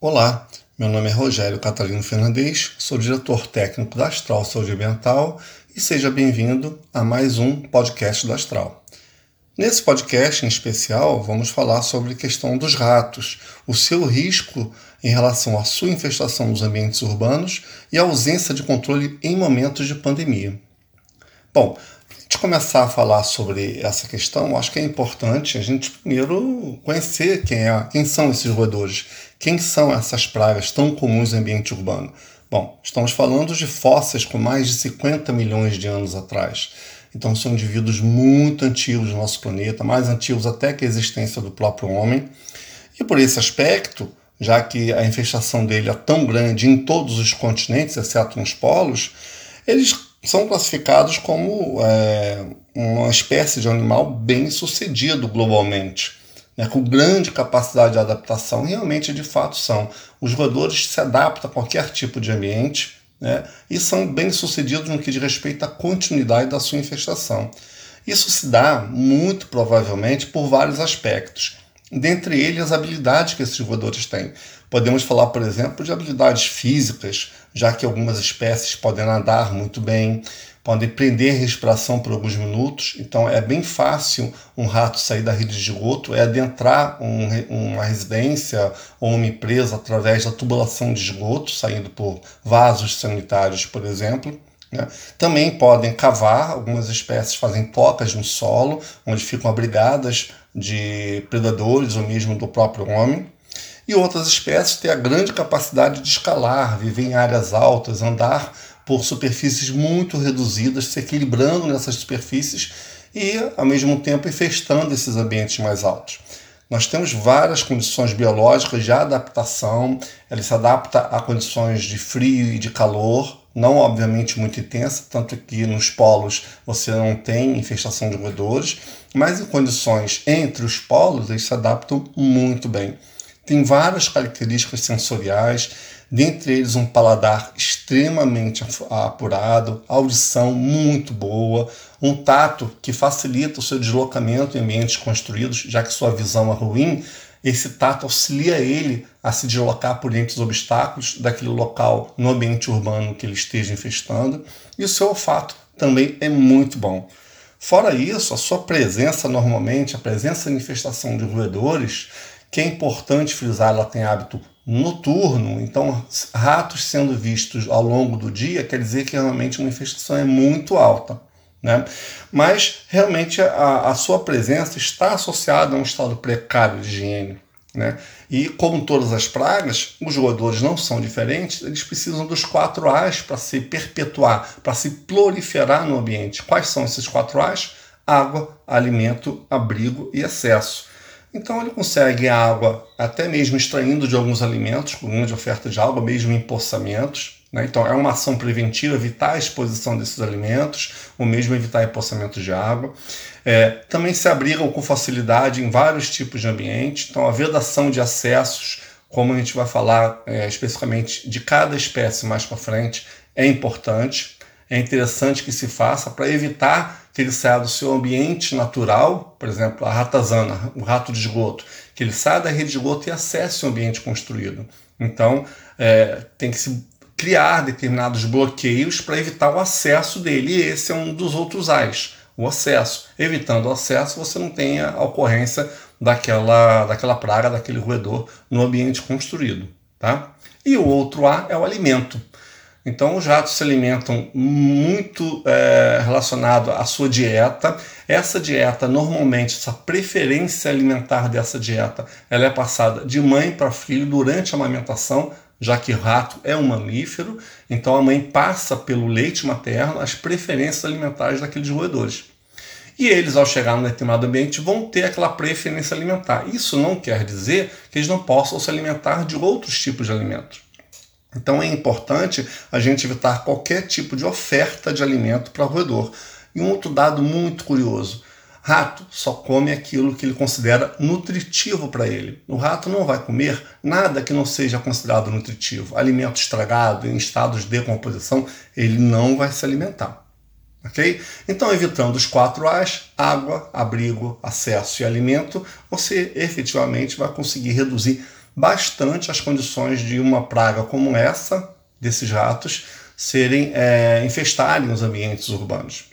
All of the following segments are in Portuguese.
Olá, meu nome é Rogério Catalino Fernandes, sou diretor técnico da Astral Saúde Ambiental e seja bem-vindo a mais um podcast da Astral. Nesse podcast em especial, vamos falar sobre a questão dos ratos, o seu risco em relação à sua infestação nos ambientes urbanos e a ausência de controle em momentos de pandemia. Bom, de começar a falar sobre essa questão, acho que é importante a gente primeiro conhecer quem, é, quem são esses roedores, quem são essas pragas tão comuns no ambiente urbano. Bom, estamos falando de fósseis com mais de 50 milhões de anos atrás. Então são indivíduos muito antigos do nosso planeta, mais antigos até que a existência do próprio homem. E por esse aspecto, já que a infestação dele é tão grande em todos os continentes, exceto nos polos, eles são classificados como é, uma espécie de animal bem sucedido globalmente, né, com grande capacidade de adaptação. Realmente, de fato, são. Os roedores se adaptam a qualquer tipo de ambiente né, e são bem sucedidos no que diz respeito à continuidade da sua infestação. Isso se dá, muito provavelmente, por vários aspectos. Dentre eles, as habilidades que esses roedores têm. Podemos falar, por exemplo, de habilidades físicas, já que algumas espécies podem nadar muito bem, podem prender respiração por alguns minutos. Então é bem fácil um rato sair da rede de esgoto, é adentrar um, uma residência ou uma empresa através da tubulação de esgoto, saindo por vasos sanitários, por exemplo. Né? Também podem cavar, algumas espécies fazem tocas no solo, onde ficam abrigadas de predadores ou mesmo do próprio homem e outras espécies têm a grande capacidade de escalar, viver em áreas altas, andar por superfícies muito reduzidas, se equilibrando nessas superfícies e, ao mesmo tempo, infestando esses ambientes mais altos. Nós temos várias condições biológicas de adaptação, ele se adapta a condições de frio e de calor, não obviamente muito intensa, tanto que nos polos você não tem infestação de roedores, mas em condições entre os polos eles se adaptam muito bem. Tem várias características sensoriais, dentre eles um paladar extremamente apurado, audição muito boa, um tato que facilita o seu deslocamento em ambientes construídos, já que sua visão é ruim, esse tato auxilia ele a se deslocar por entre os obstáculos daquele local no ambiente urbano que ele esteja infestando, e o seu olfato também é muito bom. Fora isso, a sua presença normalmente, a presença de infestação de roedores, que é importante frisar, ela tem hábito noturno, então ratos sendo vistos ao longo do dia quer dizer que realmente uma infestação é muito alta. Né? Mas realmente a, a sua presença está associada a um estado precário de higiene. Né? E como todas as pragas, os roedores não são diferentes, eles precisam dos quatro A's para se perpetuar, para se proliferar no ambiente. Quais são esses quatro A's? Água, alimento, abrigo e acesso. Então ele consegue água até mesmo extraindo de alguns alimentos, com grande oferta de água, mesmo em empoçamentos. Né? Então é uma ação preventiva evitar a exposição desses alimentos, ou mesmo evitar empoçamento de água. É, também se abrigam com facilidade em vários tipos de ambiente. Então a vedação de acessos, como a gente vai falar é, especificamente de cada espécie mais para frente, é importante. É interessante que se faça para evitar que ele saia do seu ambiente natural, por exemplo, a ratazana, o rato de esgoto, que ele saia da rede de esgoto e acesse o ambiente construído. Então, é, tem que se criar determinados bloqueios para evitar o acesso dele, e esse é um dos outros ais, o acesso. Evitando o acesso, você não tem a ocorrência daquela, daquela praga, daquele roedor no ambiente construído. Tá? E o outro A é o alimento. Então, os ratos se alimentam muito é, relacionado à sua dieta. Essa dieta, normalmente, essa preferência alimentar dessa dieta, ela é passada de mãe para filho durante a amamentação, já que rato é um mamífero. Então, a mãe passa pelo leite materno as preferências alimentares daqueles roedores. E eles, ao chegar num determinado ambiente, vão ter aquela preferência alimentar. Isso não quer dizer que eles não possam se alimentar de outros tipos de alimentos. Então é importante a gente evitar qualquer tipo de oferta de alimento para o roedor. E um outro dado muito curioso: rato só come aquilo que ele considera nutritivo para ele. O rato não vai comer nada que não seja considerado nutritivo. Alimento estragado, em estados de decomposição, ele não vai se alimentar. Ok? Então, evitando os quatro A's, água, abrigo, acesso e alimento, você efetivamente vai conseguir reduzir bastante as condições de uma praga como essa, desses ratos, serem é, infestarem os ambientes urbanos.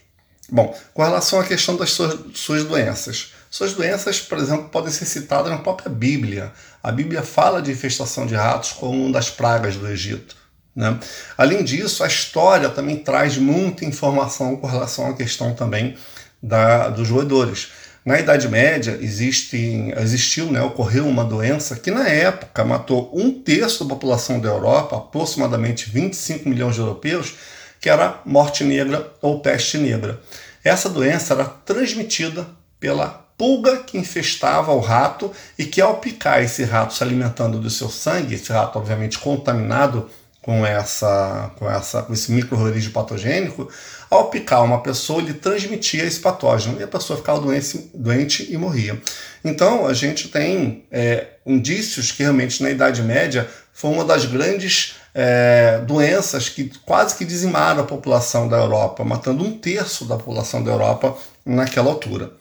Bom, com relação à questão das suas, suas doenças. Suas doenças, por exemplo, podem ser citadas na própria Bíblia. A Bíblia fala de infestação de ratos como uma das pragas do Egito. Né? Além disso, a história também traz muita informação com relação à questão também da, dos roedores. Na Idade Média existiu, né, ocorreu uma doença que na época matou um terço da população da Europa, aproximadamente 25 milhões de europeus, que era morte negra ou peste negra. Essa doença era transmitida pela pulga que infestava o rato e que ao picar esse rato se alimentando do seu sangue, esse rato obviamente contaminado com essa com essa com esse microorganismo patogênico, ao picar uma pessoa ele transmitia esse patógeno e a pessoa ficava doente, doente e morria. Então a gente tem é, indícios que realmente na Idade Média foi uma das grandes é, doenças que quase que dizimaram a população da Europa, matando um terço da população da Europa naquela altura.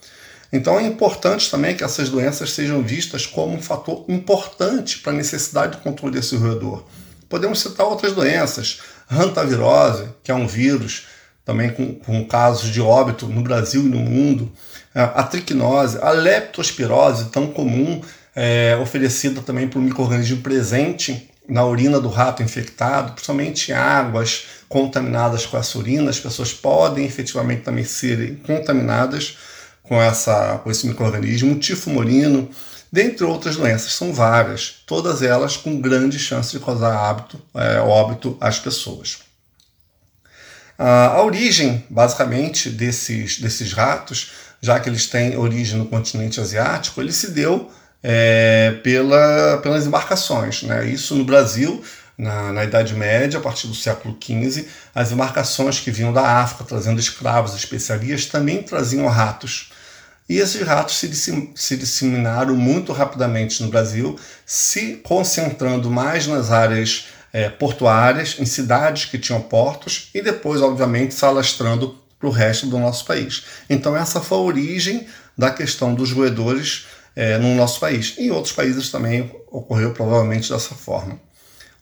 Então é importante também que essas doenças sejam vistas como um fator importante para a necessidade de controle desse roedor. Podemos citar outras doenças, hantavirose, que é um vírus, também com, com casos de óbito no Brasil e no mundo, a triquinose, a leptospirose, tão comum, é, oferecida também por um microorganismo presente na urina do rato infectado, principalmente águas contaminadas com essa urina, as pessoas podem efetivamente também serem contaminadas com, essa, com esse microorganismo, tifo morino, dentre outras doenças, são várias, todas elas com grande chance de causar hábito, é, óbito às pessoas. A origem, basicamente, desses, desses ratos, já que eles têm origem no continente asiático, ele se deu é, pela, pelas embarcações. Né? Isso no Brasil, na, na, Idade Média, a partir do século XV, as embarcações que vinham da África trazendo escravos, especiarias, também traziam ratos. E esses ratos se, se disseminaram muito rapidamente no Brasil, se concentrando mais nas áreas é, portuárias, em cidades que tinham portos, e depois, obviamente, se alastrando para o resto do nosso país. Então, essa foi a origem da questão dos roedores é, no nosso país. Em outros países também ocorreu provavelmente dessa forma.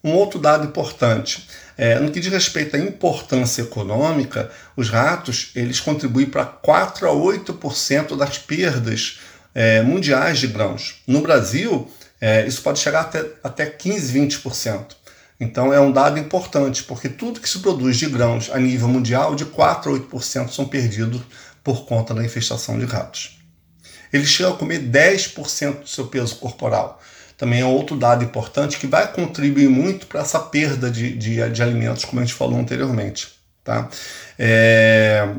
Um outro dado importante, é, no que diz respeito à importância econômica, os ratos eles contribuem para 4 a 8% das perdas é, mundiais de grãos. No Brasil, é, isso pode chegar até, até 15, 20%. Então é um dado importante, porque tudo que se produz de grãos a nível mundial, de 4 a 8% são perdidos por conta da infestação de ratos. Eles chegam a comer 10% do seu peso corporal também é outro dado importante que vai contribuir muito para essa perda de, de, de, alimentos, como a gente falou anteriormente. Tá? É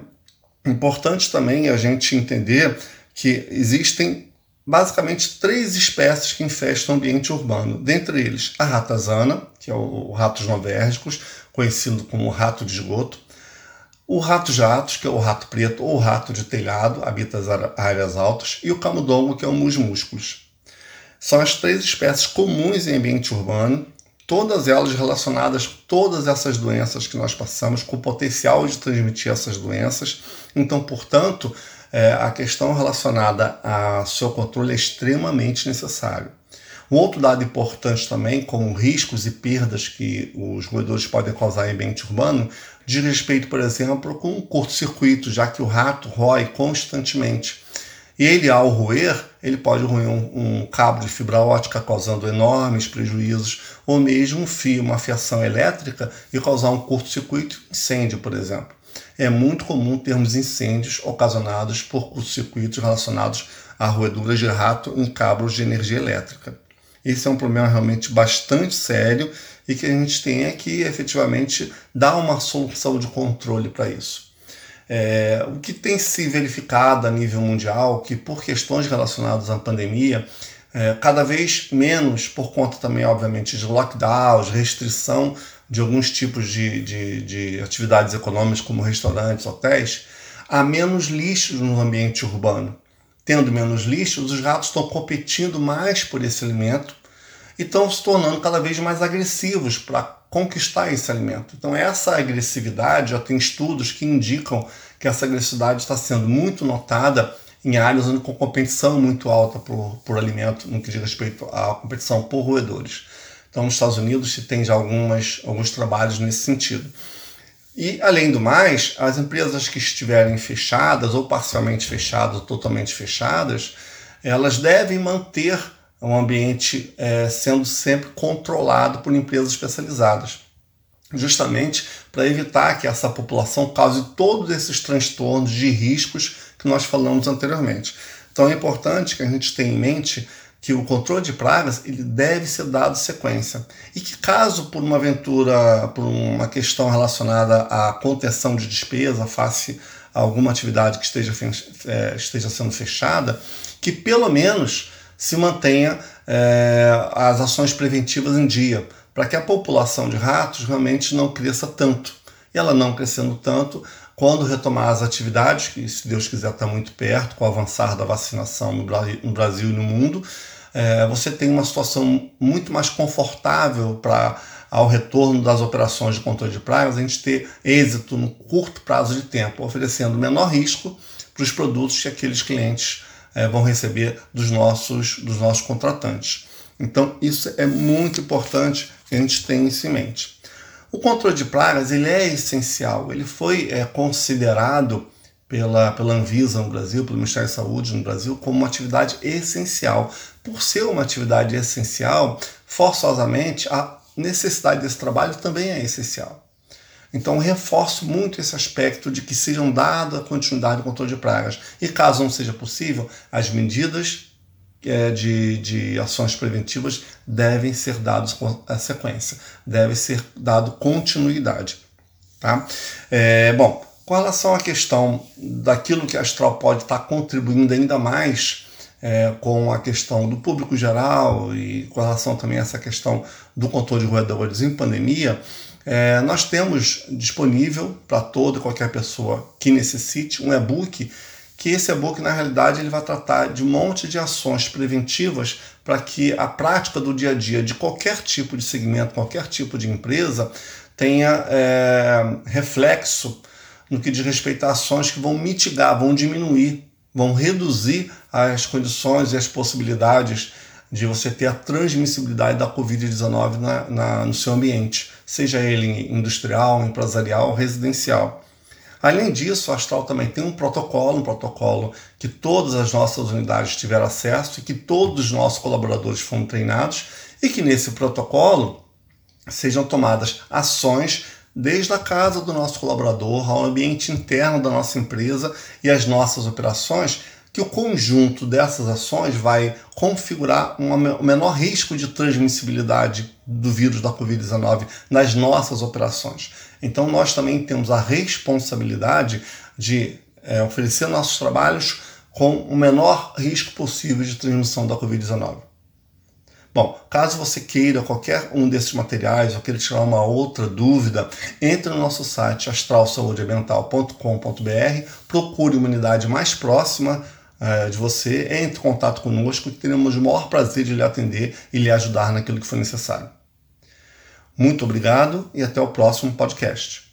importante também a gente entender que existem basicamente três espécies que infestam o ambiente urbano. Dentre eles, a ratazana, que é o, o ratos novérgicos, conhecido como rato de esgoto, o rato-jatos, que é o rato preto ou rato de telhado, habita as áreas altas, e o camundongo, que é o musmúsculos. São as três espécies comuns em ambiente urbano, todas elas relacionadas todas essas doenças que nós passamos, com o potencial de transmitir essas doenças. Então, portanto, é, a questão relacionada ao seu controle é extremamente necessário. Um outro dado importante também, como riscos e perdas que os roedores podem causar em ambiente urbano, diz respeito, por exemplo, com um curto-circuito, já que o rato rói constantemente. E ele, ao roer, ele pode roer um, um, cabo de fibra ótica, causando enormes prejuízos, ou mesmo um fio, uma fiação elétrica, e causar um curto-circuito, incêndio, por exemplo. É muito comum termos incêndios ocasionados por curto-circuitos relacionados a roeduras de rato em cabos de energia elétrica. Esse é um problema realmente bastante sério e que a gente tem que efetivamente dar uma solução de controle para isso. É, o que tem se verificado a nível mundial, que por questões relacionadas à pandemia, é, cada vez menos, por conta também, obviamente, de lockdowns, restrição de alguns tipos de, de, de atividades econômicas, como restaurantes, hotéis, há menos lixos no ambiente urbano. Tendo menos lixos, os ratos estão competindo mais por esse alimento e estão se tornando cada vez mais agressivos para conquistar esse alimento. Então, essa agressividade, já tem estudos que indicam que essa agressividade está sendo muito notada em áreas com competição muito alta por, por alimento, no que diz respeito à competição por roedores. Então, nos Estados Unidos se tem algumas, alguns trabalhos nesse sentido. E, além do mais, as empresas que estiverem fechadas, ou parcialmente fechadas, ou totalmente fechadas, elas devem manter um ambiente é, sendo sempre controlado por empresas especializadas, justamente para evitar que essa população cause todos esses transtornos de riscos que nós falamos anteriormente. Então é importante que a gente tenha em mente que o controle de pragas ele deve ser dado sequência e que caso por uma aventura, por uma questão relacionada à contenção de despesa face a alguma atividade que esteja, é, esteja sendo fechada, que pelo menos se mantenha é, as ações preventivas em dia, para que a população de ratos realmente não cresça tanto. E ela não crescendo tanto, quando retomar as atividades, que se Deus quiser está muito perto, com o avançar da vacinação no Brasil e no mundo, é, você tem uma situação muito mais confortável para ao retorno das operações de controle de pragas, a gente ter êxito no curto prazo de tempo, oferecendo menor risco para os produtos que aqueles clientes é, vão receber dos nossos, dos nossos contratantes. Então, isso é muito importante que a gente tenha isso em mente. O controle de pragas ele é essencial, ele foi é, considerado pela, pela Anvisa no Brasil, pelo Ministério da Saúde no Brasil, como uma atividade essencial. Por ser uma atividade essencial, forçosamente a necessidade desse trabalho também é essencial. Então, reforço muito esse aspecto de que sejam dada continuidade ao controle de pragas. E caso não seja possível, as medidas de, de ações preventivas devem ser dados com a sequência, deve ser dado continuidade. Tá? É, bom, com relação à questão daquilo que a Astral pode estar contribuindo ainda mais é, com a questão do público geral e com relação também a essa questão do controle de roedores em pandemia, é, nós temos disponível para toda e qualquer pessoa que necessite um e-book que esse e-book, na realidade, ele vai tratar de um monte de ações preventivas para que a prática do dia a dia de qualquer tipo de segmento, qualquer tipo de empresa, tenha é, reflexo no que diz respeito a ações que vão mitigar, vão diminuir, vão reduzir as condições e as possibilidades de você ter a transmissibilidade da Covid-19 na, na, no seu ambiente, seja ele industrial, empresarial, residencial. Além disso, a Astral também tem um protocolo, um protocolo que todas as nossas unidades tiveram acesso e que todos os nossos colaboradores foram treinados e que nesse protocolo sejam tomadas ações desde a casa do nosso colaborador ao ambiente interno da nossa empresa e as nossas operações, que o conjunto dessas ações vai configurar um menor risco de transmissibilidade do vírus da Covid-19 nas nossas operações. Então, nós também temos a responsabilidade de é, oferecer nossos trabalhos com o menor risco possível de transmissão da Covid-19. Bom, caso você queira qualquer um desses materiais ou queira tirar uma outra dúvida, entre no nosso site astralsaudeambiental.com.br, procure uma unidade mais próxima uh, de você, entre em contato conosco, que teremos o maior prazer de lhe atender e lhe ajudar naquilo que for necessário. Muito obrigado e até o próximo podcast.